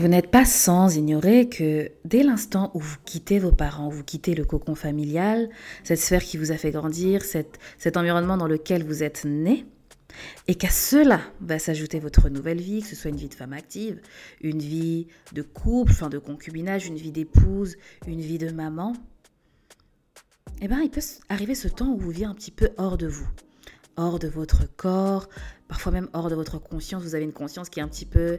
Vous n'êtes pas sans ignorer que dès l'instant où vous quittez vos parents, vous quittez le cocon familial, cette sphère qui vous a fait grandir, cet environnement dans lequel vous êtes né, et qu'à cela va s'ajouter votre nouvelle vie, que ce soit une vie de femme active, une vie de couple, enfin de concubinage, une vie d'épouse, une vie de maman, eh bien, il peut arriver ce temps où vous vivez un petit peu hors de vous, hors de votre corps, parfois même hors de votre conscience. Vous avez une conscience qui est un petit peu,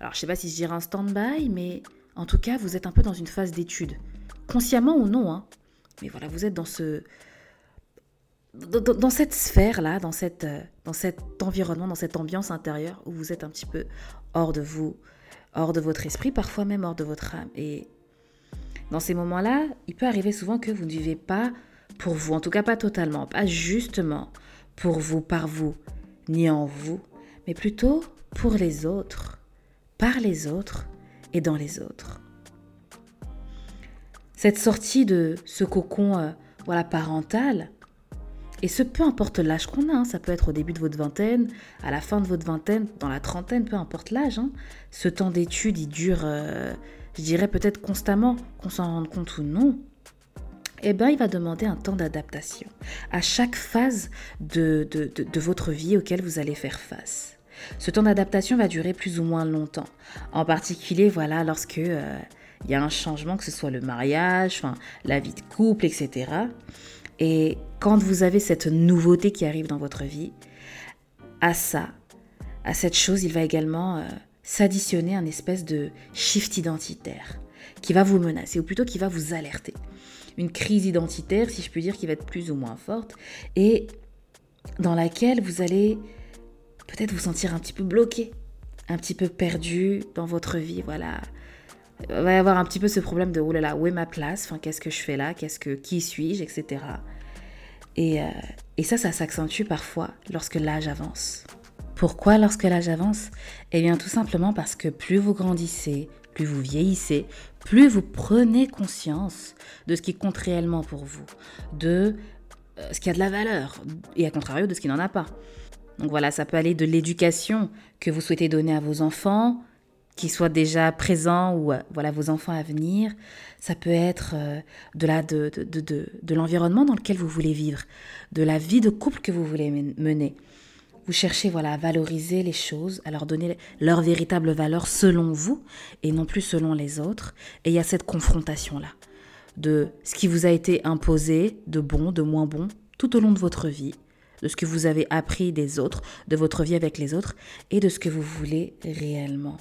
alors je sais pas si je dirais un stand-by, mais en tout cas, vous êtes un peu dans une phase d'étude, consciemment ou non. Hein. Mais voilà, vous êtes dans ce, dans, cette sphère-là, dans, euh, dans cet environnement, dans cette ambiance intérieure où vous êtes un petit peu hors de vous, hors de votre esprit, parfois même hors de votre âme. Et dans ces moments-là, il peut arriver souvent que vous ne vivez pas pour vous, en tout cas pas totalement, pas justement pour vous, par vous, ni en vous, mais plutôt pour les autres, par les autres et dans les autres. Cette sortie de ce cocon euh, voilà, parental, et ce, peu importe l'âge qu'on a, hein, ça peut être au début de votre vingtaine, à la fin de votre vingtaine, dans la trentaine, peu importe l'âge. Hein. Ce temps d'étude, il dure, euh, je dirais peut-être constamment, qu'on s'en rende compte ou non. Eh bien, il va demander un temps d'adaptation à chaque phase de, de, votre vie auquel vous allez faire face. Ce temps d'adaptation va durer plus ou moins longtemps. En particulier, voilà, lorsque euh, il y a un changement, que ce soit le mariage, la vie de couple, etc. Et quand vous avez cette nouveauté qui arrive dans votre vie, à ça, à cette chose, il va également euh, s'additionner un espèce de shift identitaire qui va vous menacer, ou plutôt qui va vous alerter. Une crise identitaire, si je puis dire, qui va être plus ou moins forte, et dans laquelle vous allez peut-être vous sentir un petit peu bloqué, un petit peu perdu dans votre vie, voilà. Il va y avoir un petit peu ce problème de oh où est ma place? Enfin, qu'est-ce que je fais là? Qu'est-ce que qui suis-je, etc. Et, euh, et ça, ça s'accentue parfois lorsque l'âge avance. Pourquoi lorsque l'âge avance? Eh bien tout simplement parce que plus vous grandissez, plus vous vieillissez, plus vous prenez conscience de ce qui compte réellement pour vous, de euh, ce qui a de la valeur, et à contrario de ce qui n'en a pas. Donc voilà, ça peut aller de l'éducation que vous souhaitez donner à vos enfants, qui soient déjà présents ou euh, voilà vos enfants à venir. Ça peut être de la de, de, de, de l'environnement dans lequel vous voulez vivre, de la vie de couple que vous voulez mener. Vous cherchez voilà, à valoriser les choses, à leur donner leur véritable valeur selon vous et non plus selon les autres. Et il y a cette confrontation-là de ce qui vous a été imposé, de bon, de moins bon, tout au long de votre vie, de ce que vous avez appris des autres, de votre vie avec les autres et de ce que vous voulez réellement.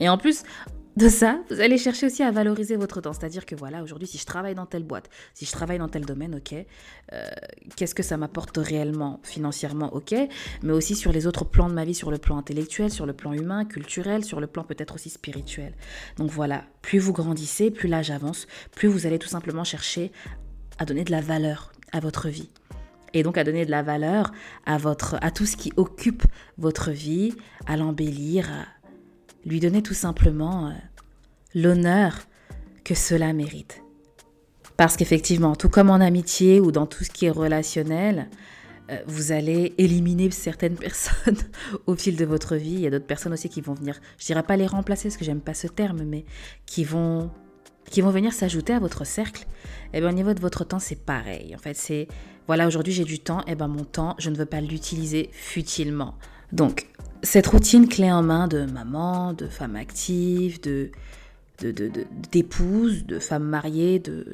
Et en plus, de ça, vous allez chercher aussi à valoriser votre temps. C'est-à-dire que voilà, aujourd'hui, si je travaille dans telle boîte, si je travaille dans tel domaine, ok, euh, qu'est-ce que ça m'apporte réellement, financièrement, ok, mais aussi sur les autres plans de ma vie, sur le plan intellectuel, sur le plan humain, culturel, sur le plan peut-être aussi spirituel. Donc voilà, plus vous grandissez, plus l'âge avance, plus vous allez tout simplement chercher à donner de la valeur à votre vie et donc à donner de la valeur à votre à tout ce qui occupe votre vie, à l'embellir, lui donner tout simplement euh, l'honneur que cela mérite. Parce qu'effectivement, tout comme en amitié ou dans tout ce qui est relationnel, euh, vous allez éliminer certaines personnes au fil de votre vie. Il y a d'autres personnes aussi qui vont venir, je dirais pas les remplacer parce que j'aime pas ce terme, mais qui vont qui vont venir s'ajouter à votre cercle. Et eh bien au niveau de votre temps, c'est pareil. En fait, c'est voilà, aujourd'hui j'ai du temps, et eh ben mon temps, je ne veux pas l'utiliser futilement. Donc, cette routine clé en main de maman, de femme active, de d'épouse, de, femme mariée, de,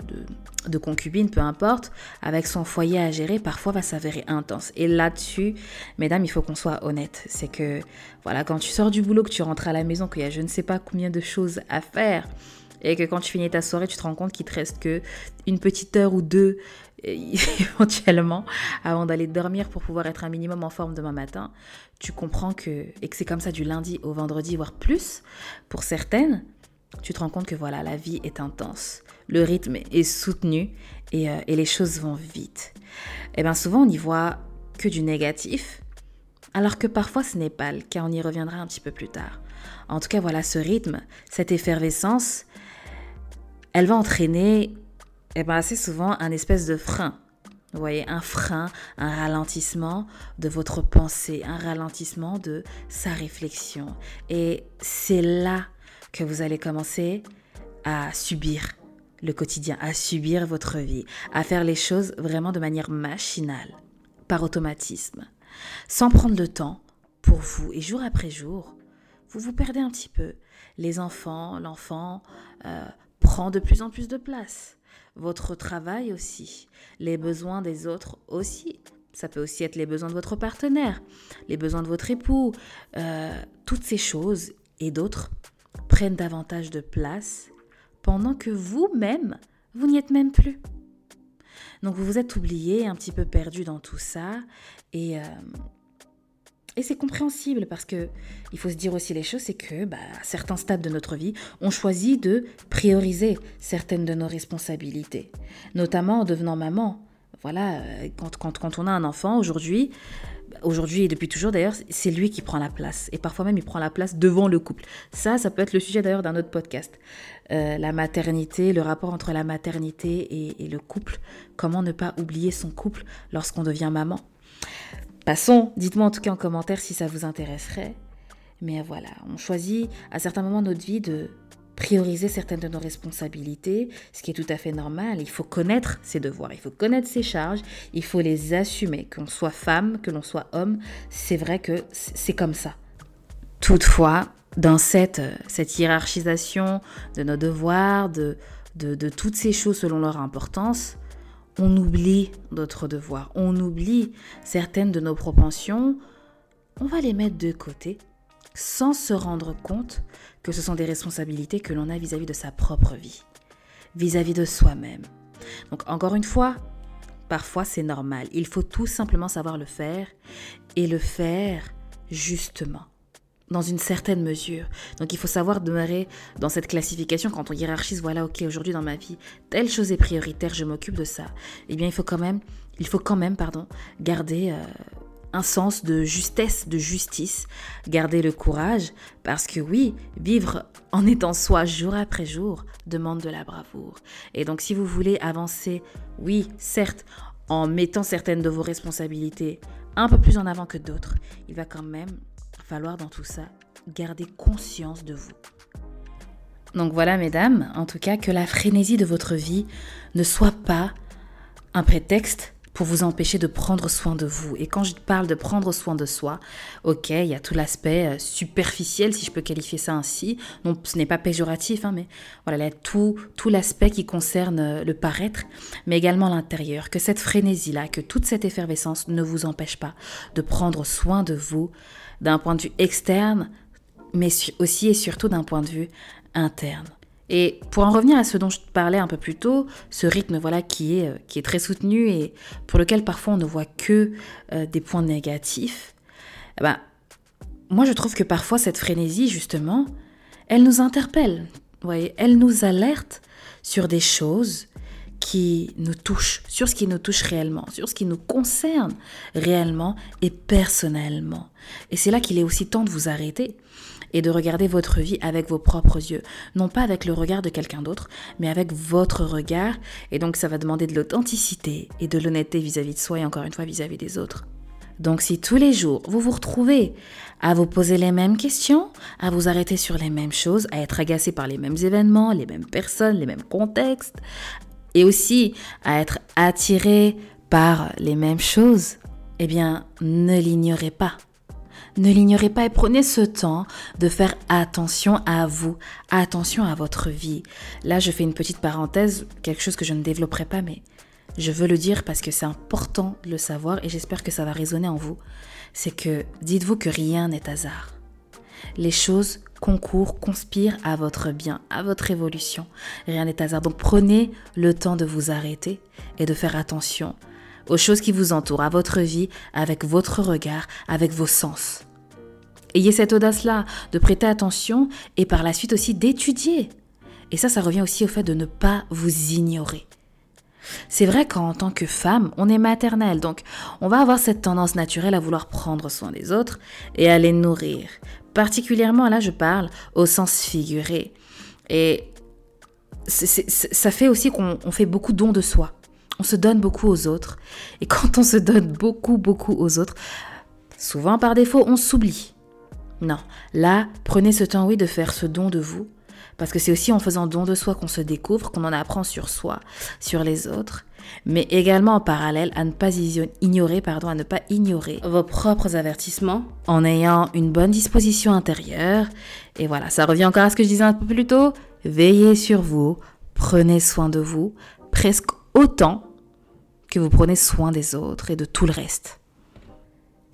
de, concubine, peu importe, avec son foyer à gérer, parfois va s'avérer intense. Et là-dessus, mesdames, il faut qu'on soit honnête. C'est que, voilà, quand tu sors du boulot, que tu rentres à la maison, qu'il y a je ne sais pas combien de choses à faire, et que quand tu finis ta soirée, tu te rends compte qu'il te reste que une petite heure ou deux éventuellement avant d'aller dormir pour pouvoir être un minimum en forme demain matin, tu comprends que et que c'est comme ça du lundi au vendredi voire plus pour certaines, tu te rends compte que voilà, la vie est intense, le rythme est soutenu et, euh, et les choses vont vite. Et eh bien souvent on n'y voit que du négatif, alors que parfois ce n'est pas le cas, on y reviendra un petit peu plus tard. En tout cas, voilà, ce rythme, cette effervescence, elle va entraîner eh ben, assez souvent un espèce de frein. Vous voyez, un frein, un ralentissement de votre pensée, un ralentissement de sa réflexion. Et c'est là que vous allez commencer à subir le quotidien, à subir votre vie, à faire les choses vraiment de manière machinale, par automatisme, sans prendre le temps pour vous. Et jour après jour, vous vous perdez un petit peu. Les enfants, l'enfant euh, prend de plus en plus de place. Votre travail aussi, les besoins des autres aussi. Ça peut aussi être les besoins de votre partenaire, les besoins de votre époux. Euh, toutes ces choses et d'autres prennent davantage de place pendant que vous-même, vous n'y êtes même plus. Donc vous vous êtes oublié, un petit peu perdu dans tout ça, et, euh, et c'est compréhensible parce que il faut se dire aussi les choses, c'est que bah, à certains stades de notre vie, on choisit de prioriser certaines de nos responsabilités, notamment en devenant maman. Voilà, euh, quand, quand, quand on a un enfant aujourd'hui, aujourd'hui et depuis toujours d'ailleurs, c'est lui qui prend la place. Et parfois même, il prend la place devant le couple. Ça, ça peut être le sujet d'ailleurs d'un autre podcast. Euh, la maternité, le rapport entre la maternité et, le couple. Comment ne pas oublier son couple lorsqu'on devient maman? Passons, dites-moi en tout cas en commentaire si ça vous intéresserait. Mais voilà, on choisit à certains moments de notre vie de prioriser certaines de nos responsabilités, ce qui est tout à fait normal. Il faut connaître ses devoirs, il faut connaître ses charges, il faut les assumer, que l'on soit femme, que l'on soit homme, c'est vrai que c'est comme ça. Toutefois, dans cette, cette hiérarchisation de nos devoirs, de, de, de toutes ces choses selon leur importance, on oublie d'autres devoirs, on oublie certaines de nos propensions, on va les mettre de côté sans se rendre compte que ce sont des responsabilités que l'on a vis-à-vis de sa propre vie, vis-à-vis de soi-même. Donc encore une fois, parfois c'est normal. Il faut tout simplement savoir le faire et le faire justement dans une certaine mesure. Donc il faut savoir demeurer dans cette classification quand on hiérarchise, voilà, ok, aujourd'hui dans ma vie, telle chose est prioritaire, je m'occupe de ça. Eh bien, il faut quand même, il faut quand même, pardon, garder euh, un sens de justesse, de justice, garder le courage, parce que oui, vivre en étant soi jour après jour demande de la bravoure. Et donc si vous voulez avancer, oui, certes, en mettant certaines de vos responsabilités un peu plus en avant que d'autres, il va quand même falloir dans tout ça garder conscience de vous. Donc voilà, mesdames, en tout cas, que la frénésie de votre vie ne soit pas un prétexte pour vous empêcher de prendre soin de vous. Et quand je parle de prendre soin de soi, ok, il y a tout l'aspect euh, superficiel, si je peux qualifier ça ainsi. Non, ce n'est pas péjoratif, hein, mais voilà, tout, tout l'aspect qui concerne euh, le paraître, mais également l'intérieur. Que cette frénésie-là, que toute cette effervescence ne vous empêche pas de prendre soin de vous d'un point de vue externe, mais aussi et surtout d'un point de vue interne. Et pour en revenir à ce dont je parlais un peu plus tôt, ce rythme voilà qui est, euh, qui est très soutenu et pour lequel parfois on ne voit que euh, des points négatifs, eh ben, moi je trouve que parfois cette frénésie justement, elle nous interpelle, voyez, elle nous alerte sur des choses qui nous touchent, sur ce qui nous touche réellement, sur ce qui nous concerne réellement et personnellement. Et c'est là qu'il est aussi temps de vous arrêter et de regarder votre vie avec vos propres yeux. Non pas avec le regard de quelqu'un d'autre, mais avec votre regard. Et donc ça va demander de l'authenticité et de l'honnêteté vis-à-vis de soi et encore une fois vis-à-vis des autres. Donc si tous les jours vous vous retrouvez à vous poser les mêmes questions, à vous arrêter sur les mêmes choses, à être agacé par les mêmes événements, les mêmes personnes, les mêmes contextes, et aussi à être attiré par les mêmes choses, eh bien ne l'ignorez pas. Ne l'ignorez pas et prenez ce temps de faire attention à vous, attention à votre vie. Là, je fais une petite parenthèse, quelque chose que je ne développerai pas, mais je veux le dire parce que c'est important de le savoir et j'espère que ça va résonner en vous. C'est que dites-vous que rien n'est hasard. Les choses concourent, conspirent à votre bien, à votre évolution. Rien n'est hasard. Donc prenez le temps de vous arrêter et de faire attention aux choses qui vous entourent, à votre vie, avec votre regard, avec vos sens. Ayez cette audace-là de prêter attention et par la suite aussi d'étudier. Et ça, ça revient aussi au fait de ne pas vous ignorer. C'est vrai qu'en tant que femme, on est maternelle, donc on va avoir cette tendance naturelle à vouloir prendre soin des autres et à les nourrir. Particulièrement, là, je parle au sens figuré. Et ça fait aussi qu'on fait beaucoup don de soi on se donne beaucoup aux autres. Et quand on se donne beaucoup, beaucoup aux autres, souvent par défaut, on s'oublie. Non, là, prenez ce temps, oui, de faire ce don de vous, Parce que c'est aussi en faisant don de soi qu'on se découvre, qu'on en apprend sur soi, sur les autres, mais également en parallèle à ne pas ignorer, pardon, à ne pas ignorer vos propres avertissements en ayant une bonne disposition intérieure. Et voilà, ça revient encore à ce que je disais un peu plus tôt. Veillez sur vous, prenez soin de vous, presque autant que vous prenez soin des autres et de tout le reste.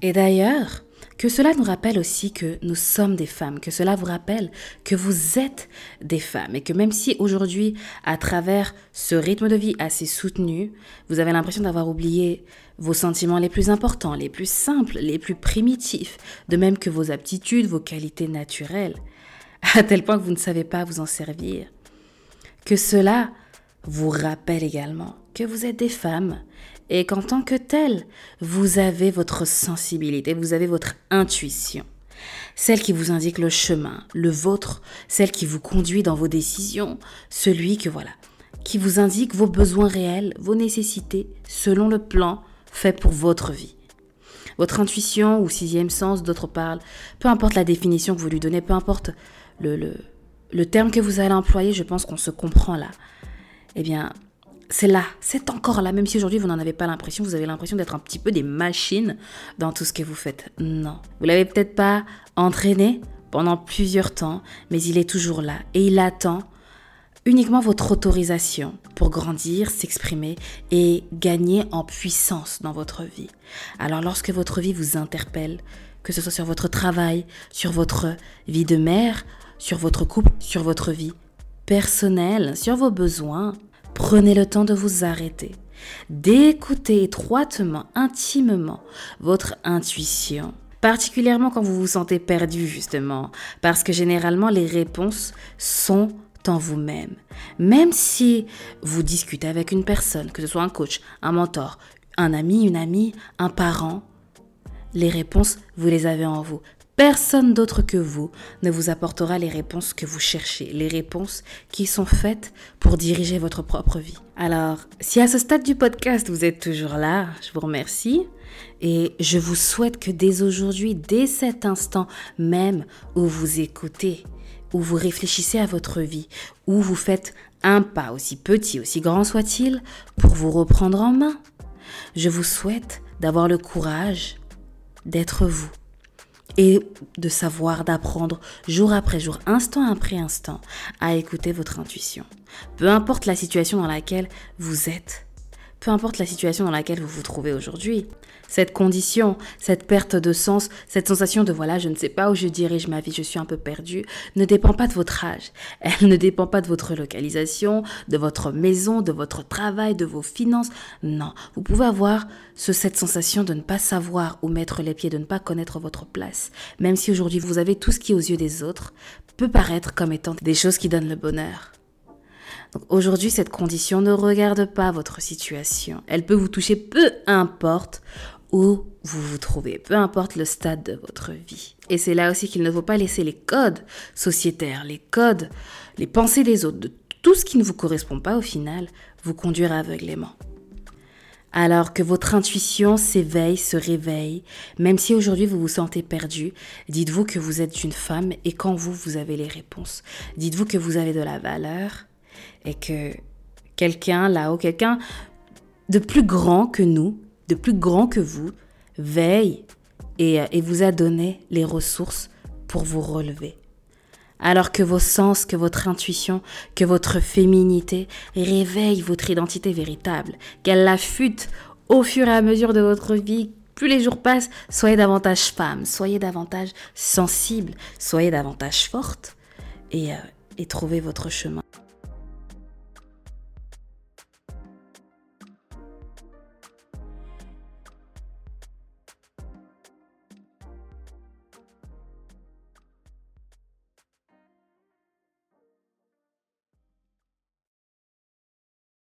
Et d'ailleurs, que cela nous rappelle aussi que nous sommes des femmes, que cela vous rappelle que vous êtes des femmes et que même si aujourd'hui, à travers ce rythme de vie assez soutenu, vous avez l'impression d'avoir oublié vos sentiments les plus importants, les plus simples, les plus primitifs, de même que vos aptitudes, vos qualités naturelles, à tel point que vous ne savez pas vous en servir, que cela vous rappelle également que vous êtes des femmes et qu'en tant que telle, vous avez votre sensibilité, vous avez votre intuition. Celle qui vous indique le chemin, le vôtre, celle qui vous conduit dans vos décisions, celui que voilà, qui vous indique vos besoins réels, vos nécessités, selon le plan fait pour votre vie. Votre intuition ou sixième sens, d'autres parlent, peu importe la définition que vous lui donnez, peu importe le, le, le terme que vous allez employer, je pense qu'on se comprend là. Eh bien, c'est là, c'est encore là, même si aujourd'hui vous n'en avez pas l'impression, vous avez l'impression d'être un petit peu des machines dans tout ce que vous faites. Non, vous l'avez peut-être pas entraîné pendant plusieurs temps, mais il est toujours là et il attend uniquement votre autorisation pour grandir, s'exprimer et gagner en puissance dans votre vie. Alors lorsque votre vie vous interpelle, que ce soit sur votre travail, sur votre vie de mère, sur votre couple, sur votre vie personnelle, sur vos besoins, Prenez le temps de vous arrêter, d'écouter étroitement, intimement votre intuition. Particulièrement quand vous vous sentez perdu, justement, parce que généralement les réponses sont en vous-même. Même si vous discutez avec une personne, que ce soit un coach, un mentor, un ami, une amie, un parent, les réponses, vous les avez en vous. Personne d'autre que vous ne vous apportera les réponses que vous cherchez, les réponses qui sont faites pour diriger votre propre vie. Alors, si à ce stade du podcast vous êtes toujours là, je vous remercie et je vous souhaite que dès aujourd'hui, dès cet instant même où vous écoutez, où vous réfléchissez à votre vie, où vous faites un pas aussi petit, aussi grand soit-il, pour vous reprendre en main, je vous souhaite d'avoir le courage d'être vous et de savoir, d'apprendre jour après jour, instant après instant, à écouter votre intuition. Peu importe la situation dans laquelle vous êtes, peu importe la situation dans laquelle vous vous trouvez aujourd'hui. Cette condition, cette perte de sens, cette sensation de voilà, je ne sais pas où je dirige ma vie, je suis un peu perdu, ne dépend pas de votre âge. Elle ne dépend pas de votre localisation, de votre maison, de votre travail, de vos finances. Non, vous pouvez avoir ce, cette sensation de ne pas savoir où mettre les pieds, de ne pas connaître votre place. Même si aujourd'hui vous avez tout ce qui aux yeux des autres peut paraître comme étant des choses qui donnent le bonheur. Aujourd'hui, cette condition ne regarde pas votre situation. Elle peut vous toucher peu importe où vous vous trouvez, peu importe le stade de votre vie. Et c'est là aussi qu'il ne faut pas laisser les codes sociétaires, les codes, les pensées des autres, de tout ce qui ne vous correspond pas au final, vous conduire aveuglément. Alors que votre intuition s'éveille, se réveille, même si aujourd'hui vous vous sentez perdu, dites-vous que vous êtes une femme et quand vous, vous avez les réponses. Dites-vous que vous avez de la valeur et que quelqu'un là-haut, quelqu'un de plus grand que nous, de plus grand que vous, veille et, et vous a donné les ressources pour vous relever. Alors que vos sens, que votre intuition, que votre féminité réveillent votre identité véritable, qu'elle l'affûte au fur et à mesure de votre vie, plus les jours passent, soyez davantage femme, soyez davantage sensible, soyez davantage forte et, euh, et trouvez votre chemin.